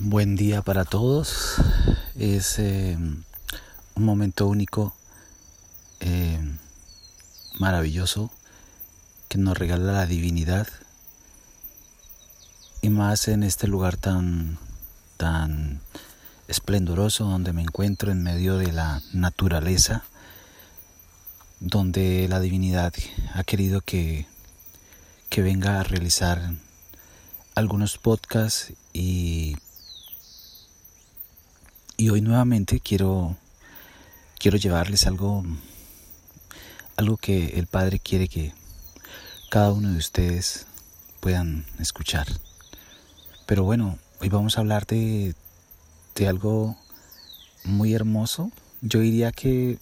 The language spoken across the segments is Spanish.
Buen día para todos. Es eh, un momento único, eh, maravilloso, que nos regala la divinidad. Y más en este lugar tan, tan esplendoroso donde me encuentro en medio de la naturaleza, donde la divinidad ha querido que, que venga a realizar algunos podcasts y, y hoy nuevamente quiero, quiero llevarles algo, algo que el Padre quiere que cada uno de ustedes puedan escuchar. Pero bueno, hoy vamos a hablar de, de algo muy hermoso. Yo diría que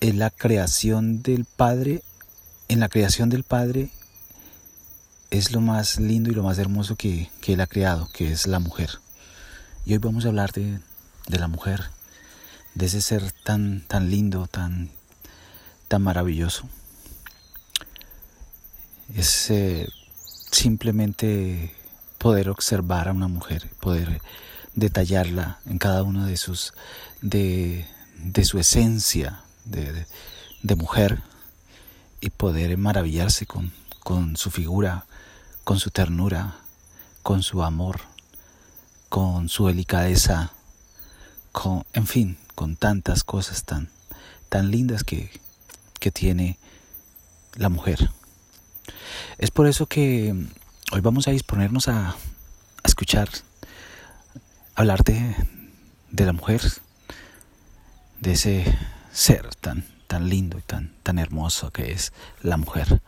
en la creación del Padre, en la creación del Padre es lo más lindo y lo más hermoso que, Él ha creado, que es la mujer. Y hoy vamos a hablar de, la mujer, de ese ser tan, tan lindo, tan, tan maravilloso. Es eh, simplemente poder observar a una mujer, poder detallarla en cada uno de sus, de, su esencia de, de, mujer y poder maravillarse con, con su figura, con su ternura, con su amor, con su delicadeza, con, en fin, con tantas cosas tan, tan lindas que, que tiene la mujer. Es por eso que hoy vamos a disponernos a, a escuchar, hablar de, de, la mujer, de ese ser tan, tan lindo y tan, tan hermoso que es la mujer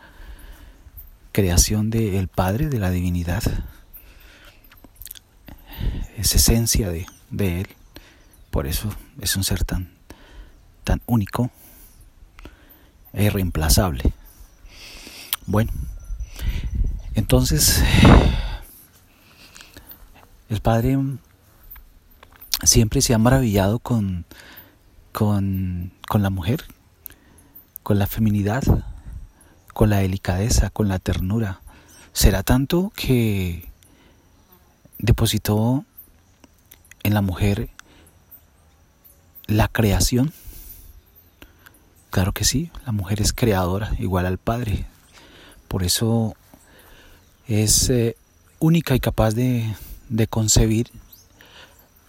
creación del Padre, de la divinidad, es esencia de, de, Él, por eso es un ser tan, tan único e irreemplazable. Bueno, entonces el Padre siempre se ha maravillado con, con, con la mujer, con la feminidad, con la delicadeza, con la ternura. Será tanto que depositó en la mujer la creación. Claro que sí, la mujer es creadora, igual al Padre. Por eso es eh, única y capaz de, concebir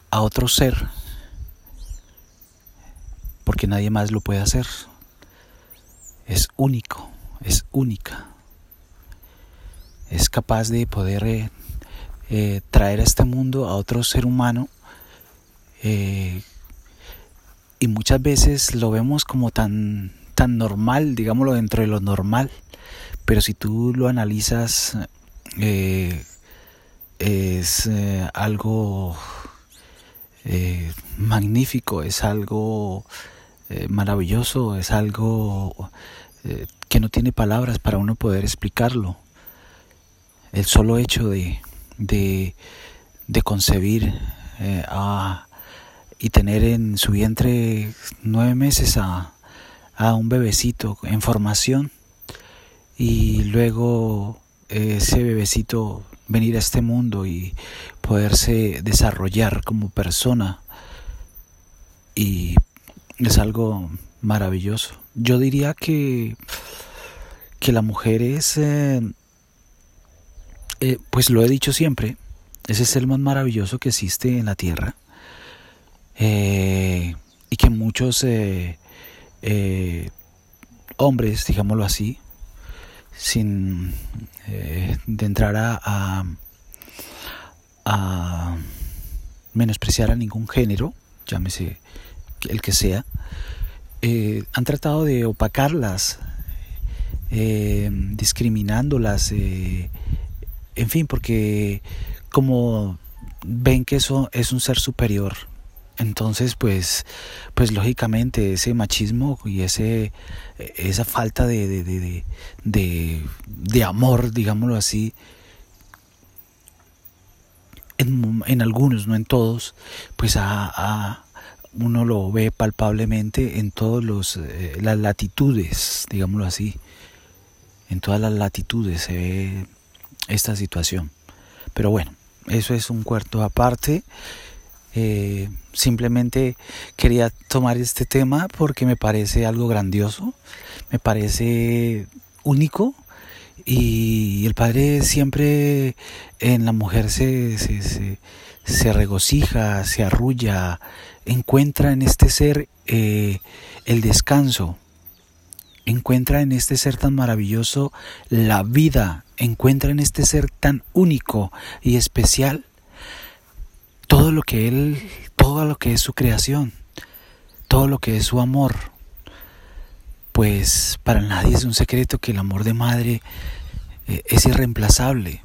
a otro ser, porque nadie más lo puede hacer. Es único es única. Es capaz de poder eh, eh, traer a este mundo a otro ser humano eh, y muchas veces lo vemos como tan, tan normal, digámoslo dentro de lo normal, pero si tú lo analizas es algo magnífico, es algo maravilloso, es algo que no tiene palabras para uno poder explicarlo. El solo hecho de, de, concebir eh, y tener en su vientre nueve meses a, a un bebecito en formación y luego ese bebecito venir a este mundo y poderse desarrollar como persona y es algo maravilloso. Yo diría que que la mujer es, eh, eh, pues lo he dicho siempre, ese es el más maravilloso que existe en la tierra. Eh, y que muchos hombres, digámoslo así, sin de entrar a, a, menospreciar a ningún género, llámese el que sea, han tratado de opacarlas eh, discriminándolas, eh, en fin, porque como ven que eso es un ser superior, entonces pues, pues lógicamente ese machismo y ese, esa falta de, de, de, de, amor, digámoslo así, en, en, algunos, no en todos, pues a, uno lo ve palpablemente en todas eh, las latitudes, digámoslo así en todas las latitudes se ve esta situación. Pero bueno, eso es un cuarto aparte. Eh, simplemente quería tomar este tema porque me parece algo grandioso, me parece único y el Padre siempre en la mujer se, se, se, regocija, se arrulla, encuentra en este ser eh, el descanso, encuentra en este ser tan maravilloso la vida, encuentra en este ser tan único y especial todo lo que él, todo lo que es su creación, todo lo que es su amor. Pues para nadie es un secreto que el amor de madre eh, es irreemplazable,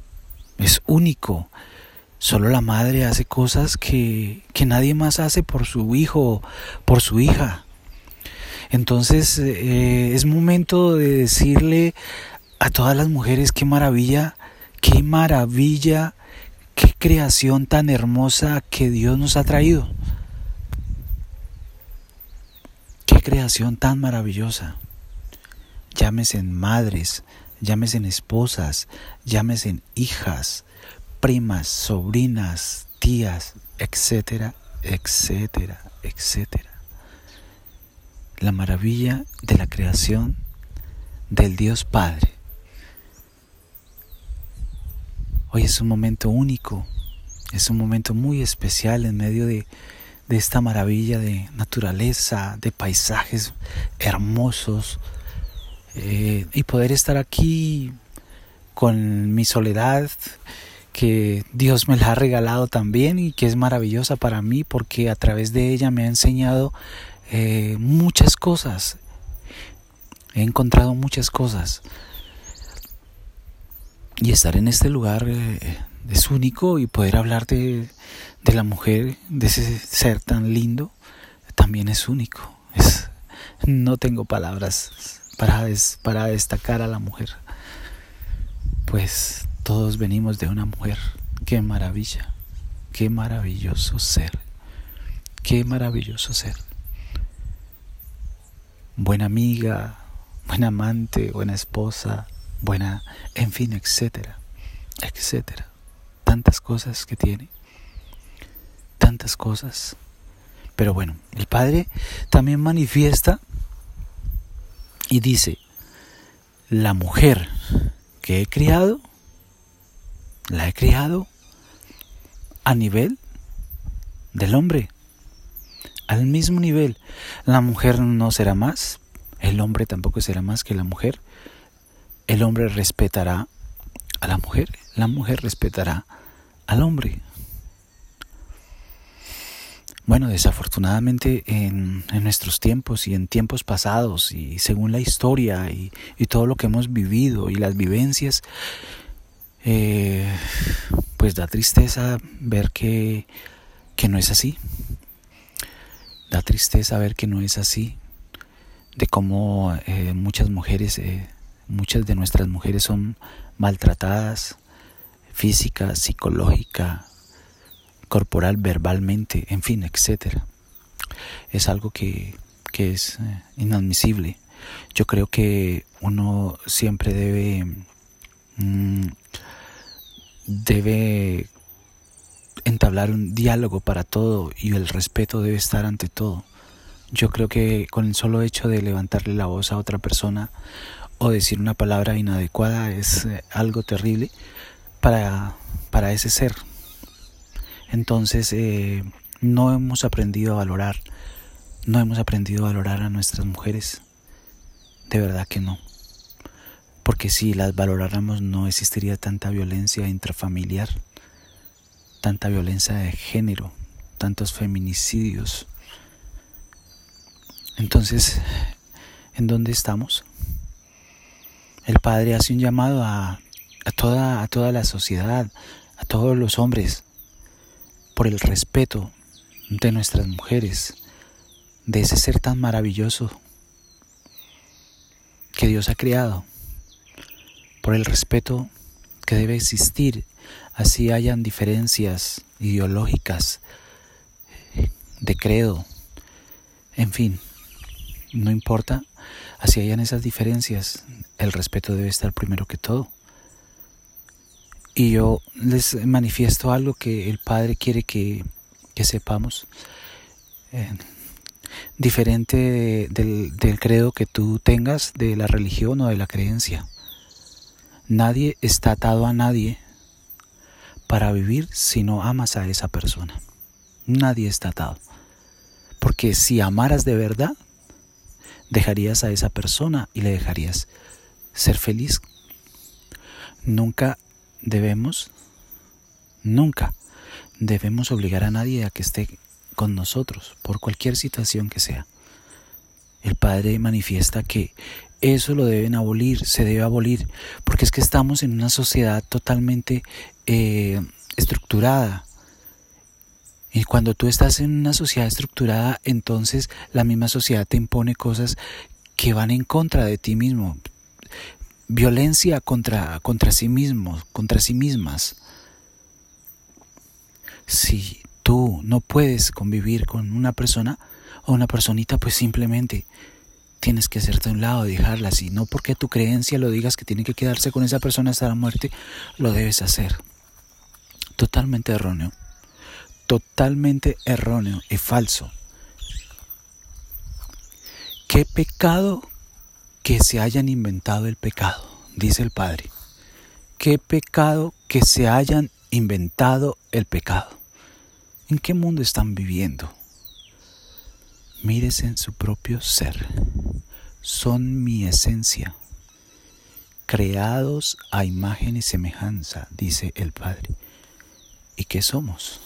es único. Solo la madre hace cosas que, que nadie más hace por su hijo, por su hija. Entonces eh, es momento de decirle a todas las mujeres qué maravilla, qué maravilla, qué creación tan hermosa que Dios nos ha traído. Qué creación tan maravillosa. Llámese en madres, llámese en esposas, llámese en hijas, primas, sobrinas, tías, etcétera, etcétera, etcétera la maravilla de la creación del Dios Padre. Hoy es un momento único, es un momento muy especial en medio de, esta maravilla de naturaleza, de paisajes hermosos, eh, y poder estar aquí con mi soledad, que Dios me la ha regalado también y que es maravillosa para mí porque a través de ella me ha enseñado eh, muchas cosas. He encontrado muchas cosas. Y estar en este lugar eh, es único y poder hablar de, de, la mujer, de ese ser tan lindo, también es único. No tengo palabras para, para destacar a la mujer. Pues todos venimos de una mujer. Qué maravilla. Qué maravilloso ser. Qué maravilloso ser buena amiga, buena amante, buena esposa, buena, en fin, etcétera, etcétera. Tantas cosas que tiene, tantas cosas. Pero bueno, el Padre también manifiesta y dice, la mujer que he criado, la he criado a nivel del hombre al mismo nivel. La mujer no será más, el hombre tampoco será más que la mujer. El hombre respetará a la mujer, la mujer respetará al hombre. Bueno, desafortunadamente en, nuestros tiempos y en tiempos pasados y según la historia y, todo lo que hemos vivido y las vivencias, eh, pues da tristeza ver que, que no es así. Da tristeza ver que no es así, de cómo eh, muchas mujeres, eh, muchas de nuestras mujeres son maltratadas física, psicológica, corporal, verbalmente, en fin, etcétera. Es algo que, que es eh, inadmisible. Yo creo que uno siempre debe mm, debe entablar un diálogo para todo y el respeto debe estar ante todo. Yo creo que con el solo hecho de levantarle la voz a otra persona o decir una palabra inadecuada es eh, algo terrible para, para ese ser. Entonces eh, no hemos aprendido a valorar, no hemos aprendido a valorar a nuestras mujeres. De verdad que no. Porque si las valoráramos no existiría tanta violencia intrafamiliar tanta violencia de género, tantos feminicidios. Entonces, ¿en dónde estamos? El Padre hace un llamado a, toda, a toda la sociedad, a todos los hombres, por el respeto de nuestras mujeres, de ese ser tan maravilloso que Dios ha creado, por el respeto que debe existir así hayan diferencias ideológicas, de credo, en fin, no importa, así hayan esas diferencias, el respeto debe estar primero que todo. Y yo les manifiesto algo que el Padre quiere que, sepamos. Eh, diferente del, del credo que tú tengas, de la religión o de la creencia. Nadie está atado a nadie para vivir si no amas a esa persona. Nadie está atado. Porque si amaras de verdad, dejarías a esa persona y le dejarías ser feliz. Nunca debemos, nunca debemos obligar a nadie a que esté con nosotros, por cualquier situación que sea. El Padre manifiesta que eso lo deben abolir, se debe abolir, porque es que estamos en una sociedad totalmente eh, estructurada. Y cuando tú estás en una sociedad estructurada, entonces la misma sociedad te impone cosas que van en contra de ti mismo. Violencia contra, contra sí mismos, contra sí mismas. Si tú no puedes convivir con una persona o una personita, pues simplemente tienes que hacerte a un lado, dejarla así. No porque tu creencia lo digas que tiene que quedarse con esa persona hasta la muerte, lo debes hacer. Totalmente erróneo. Totalmente erróneo y falso. ¿Qué pecado que se hayan inventado el pecado? Dice el Padre. ¿Qué pecado que se hayan inventado el pecado? ¿En qué mundo están viviendo? Mírese en su propio ser. Son mi esencia, creados a imagen y semejanza, dice el Padre. ¿Y qué somos?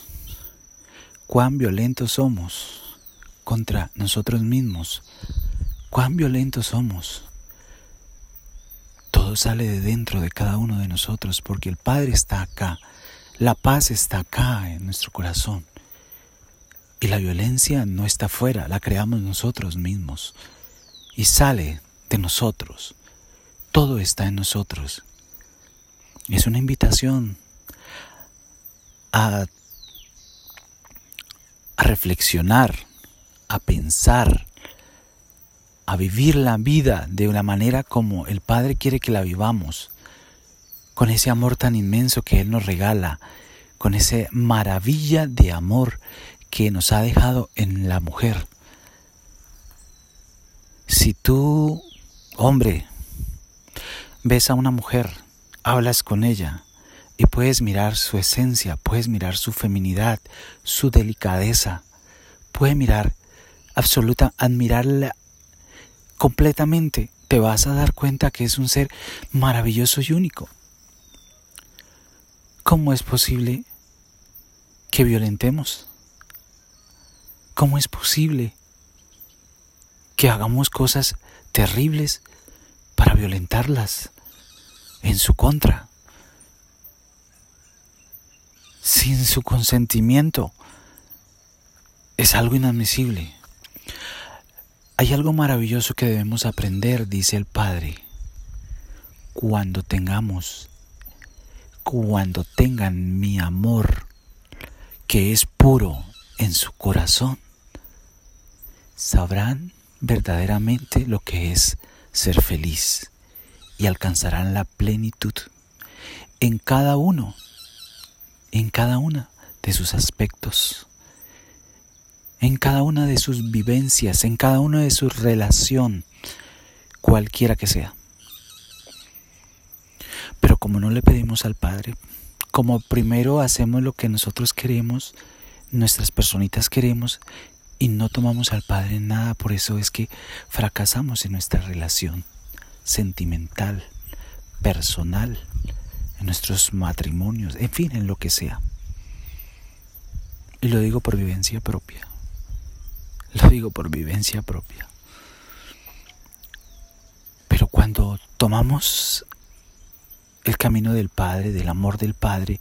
¿Cuán violentos somos contra nosotros mismos? ¿Cuán violentos somos? Todo sale de dentro de cada uno de nosotros porque el Padre está acá. La paz está acá en nuestro corazón. Y la violencia no está fuera, la creamos nosotros mismos. Y sale de nosotros. Todo está en nosotros. Es una invitación a, a reflexionar, a pensar, a vivir la vida de una manera como el Padre quiere que la vivamos, con ese amor tan inmenso que Él nos regala, con esa maravilla de amor que nos ha dejado en la mujer. Si tú, hombre, ves a una mujer, hablas con ella y puedes mirar su esencia, puedes mirar su feminidad, su delicadeza, puedes mirar absoluta, admirarla completamente, te vas a dar cuenta que es un ser maravilloso y único. ¿Cómo es posible que violentemos? ¿Cómo es posible que hagamos cosas terribles para violentarlas en su contra? Sin su consentimiento. Es algo inadmisible. Hay algo maravilloso que debemos aprender, dice el Padre. Cuando tengamos, cuando tengan mi amor, que es puro, en su corazón, sabrán verdaderamente lo que es ser feliz y alcanzarán la plenitud en cada uno, en cada una de sus aspectos, en cada una de sus vivencias, en cada una de su relación, cualquiera que sea. Pero como no le pedimos al Padre, como primero hacemos lo que nosotros queremos, nuestras personitas queremos y no tomamos al Padre nada, por eso es que fracasamos en nuestra relación sentimental, personal, en nuestros matrimonios, en fin, en lo que sea. Y lo digo por vivencia propia. Lo digo por vivencia propia. Pero cuando tomamos el camino del Padre, del amor del Padre,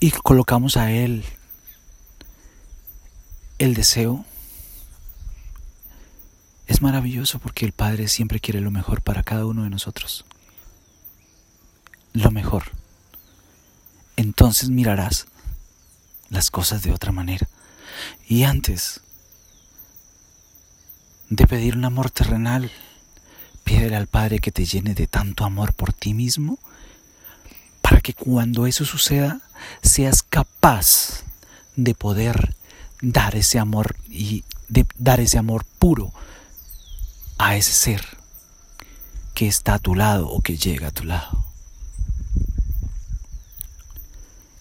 y colocamos a Él el deseo, es maravilloso porque el Padre siempre quiere lo mejor para cada uno de nosotros. Lo mejor. Entonces mirarás las cosas de otra manera. Y antes de pedir un amor terrenal, pídele al Padre que te llene de tanto amor por ti mismo que cuando eso suceda seas capaz de poder dar ese amor y de dar ese amor puro a ese ser que está a tu lado o que llega a tu lado.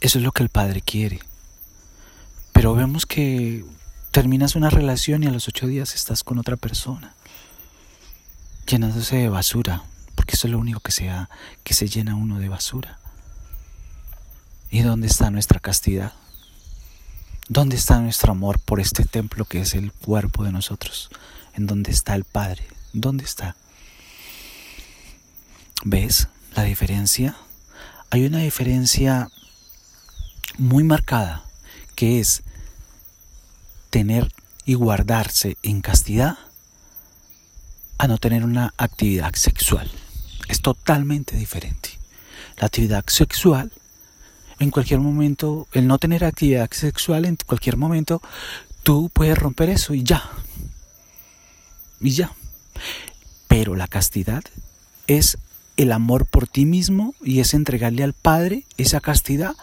Eso es lo que el Padre quiere. Pero vemos que terminas una relación y a los ocho días estás con otra persona, llenándose de basura, porque eso es lo único que se, que se llena uno de basura. ¿Y dónde está nuestra castidad? ¿Dónde está nuestro amor por este templo que es el cuerpo de nosotros? ¿En dónde está el Padre? ¿Dónde está? ¿Ves la diferencia? Hay una diferencia muy marcada que es tener y guardarse en castidad a no tener una actividad sexual. Es totalmente diferente. La actividad sexual en cualquier momento, el no tener actividad sexual en cualquier momento, tú puedes romper eso y ya. Y ya. Pero la castidad es el amor por ti mismo y es entregarle al Padre esa castidad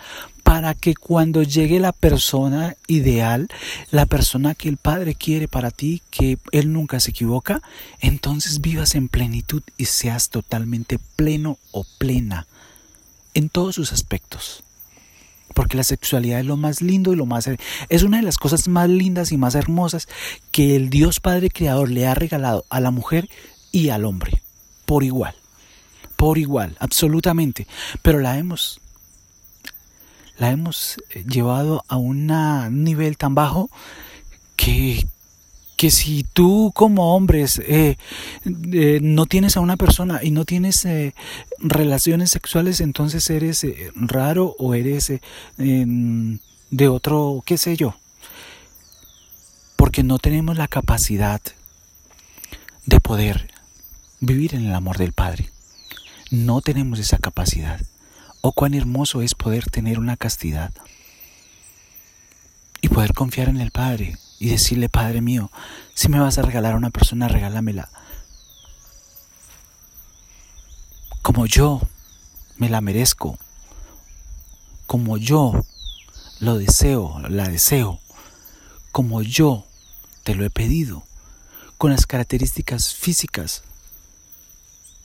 para que cuando llegue la persona ideal, la persona que el Padre quiere para ti, que Él nunca se equivoca, entonces vivas en plenitud y seas totalmente pleno o plena en todos sus aspectos. Porque la sexualidad es lo más lindo y lo más... Es una de las cosas más lindas y más hermosas que el Dios Padre Creador le ha regalado a la mujer y al hombre. Por igual. Por igual, absolutamente. Pero la hemos... La hemos eh, llevado a un nivel tan bajo que, que si tú como hombres eh, eh, no tienes a una persona y no tienes relaciones sexuales, entonces eres raro o eres de otro, qué sé yo. Porque no tenemos la capacidad de poder vivir en el amor del Padre. No tenemos esa capacidad. Oh, cuán hermoso es poder tener una castidad y poder confiar en el Padre y decirle, Padre mío, si me vas a regalar a una persona, regálamela. Como yo me la merezco, como yo lo deseo, la deseo, como yo te lo he pedido, con las características físicas,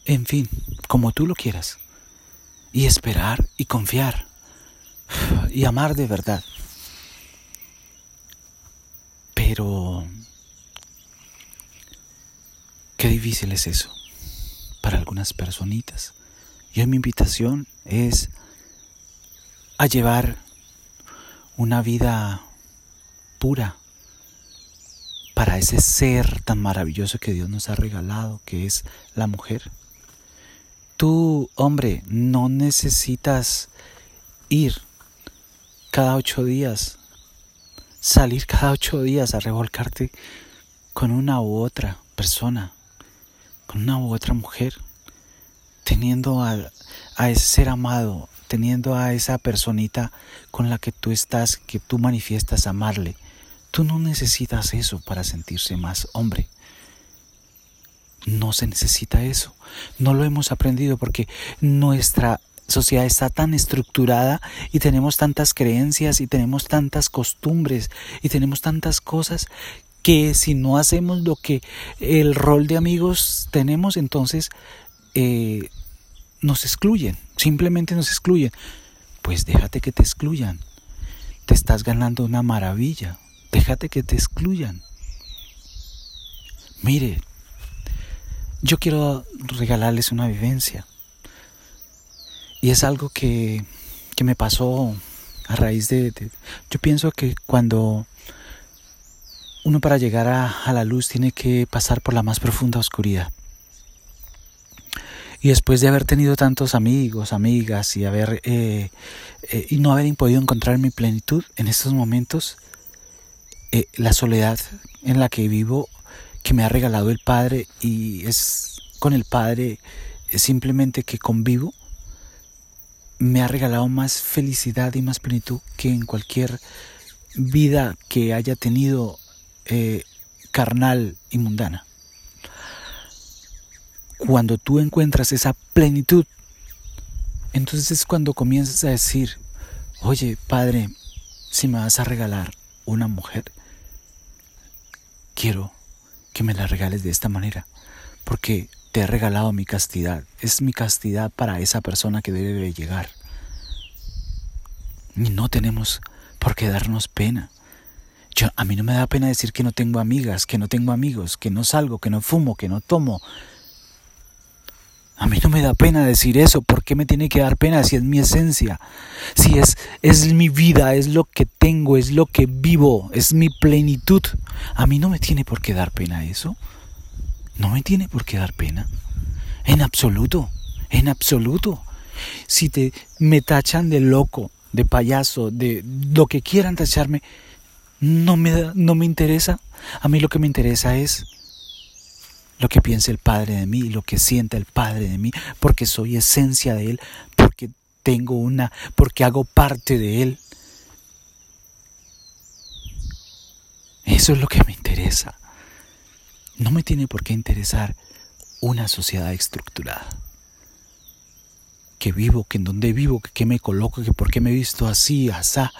en fin, como tú lo quieras, y esperar y confiar y amar de verdad. Pero qué difícil es eso para algunas personitas. Y hoy mi invitación es a llevar una vida pura para ese ser tan maravilloso que Dios nos ha regalado, que es la mujer. Tú, hombre, no necesitas ir cada ocho días salir cada ocho días a revolcarte con una u otra persona, con una u otra mujer, teniendo a, a ese ser amado, teniendo a esa personita con la que tú estás, que tú manifiestas amarle. Tú no necesitas eso para sentirse más hombre. No se necesita eso. No lo hemos aprendido porque nuestra sociedad está tan estructurada y tenemos tantas creencias y tenemos tantas costumbres y tenemos tantas cosas que si no hacemos lo que el rol de amigos tenemos, entonces eh, nos excluyen, simplemente nos excluyen. Pues déjate que te excluyan. Te estás ganando una maravilla. Déjate que te excluyan. Mire, yo quiero regalarles una vivencia. Y es algo que, me pasó a raíz de, Yo pienso que cuando uno para llegar a, la luz tiene que pasar por la más profunda oscuridad. Y después de haber tenido tantos amigos, amigas y haber eh, eh, y no haber podido encontrar mi plenitud en estos momentos, eh, la soledad en la que vivo, que me ha regalado el Padre y es con el Padre simplemente que convivo, me ha regalado más felicidad y más plenitud que en cualquier vida que haya tenido eh, carnal y mundana. Cuando tú encuentras esa plenitud Entonces es cuando comienzas a decir, oye, Padre, si me vas a regalar una mujer, quiero que me la regales de esta manera, porque te he regalado mi castidad, es mi castidad para esa persona que debe llegar. Y no tenemos por qué darnos pena. Yo, a mí no me da pena decir que no tengo amigas, que no tengo amigos, que no salgo, que no fumo, que no tomo. A mí no me da pena decir eso. ¿Por qué me tiene que dar pena si es mi esencia? Si es, es mi vida, es lo que tengo, es lo que vivo, es mi plenitud. A mí no me tiene por qué dar pena eso. No me tiene por qué dar pena. En absoluto, en absoluto. Si te me tachan de loco, de payaso, de lo que quieran tacharme, no me, no me interesa. A mí lo que me interesa es lo que piensa el Padre de mí, lo que sienta el Padre de mí, porque soy esencia de Él, porque tengo una, porque hago parte de Él. Eso es lo que me interesa. No me tiene por qué interesar una sociedad estructurada. Que vivo, que en dónde vivo, que qué me coloco, que por qué me he visto así, asá.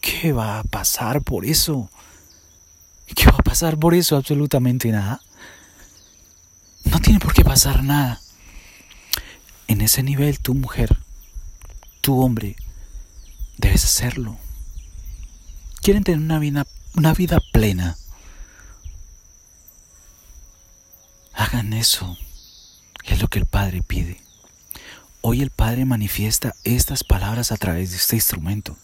¿Qué va a pasar por eso? ¿Qué va a pasar por eso? Absolutamente nada. Tiene por qué pasar nada. En ese nivel, tu mujer, tu hombre, debes hacerlo. Quieren tener una vida, una vida plena. Hagan eso. Es lo que el Padre pide. Hoy el Padre manifiesta estas palabras a través de este instrumento.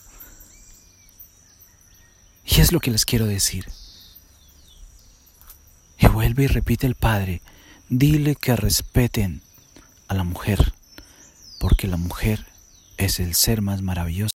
Y es lo que les quiero decir. Y vuelve y repite el Padre, dile que respeten a la mujer, porque la mujer es el ser más maravilloso.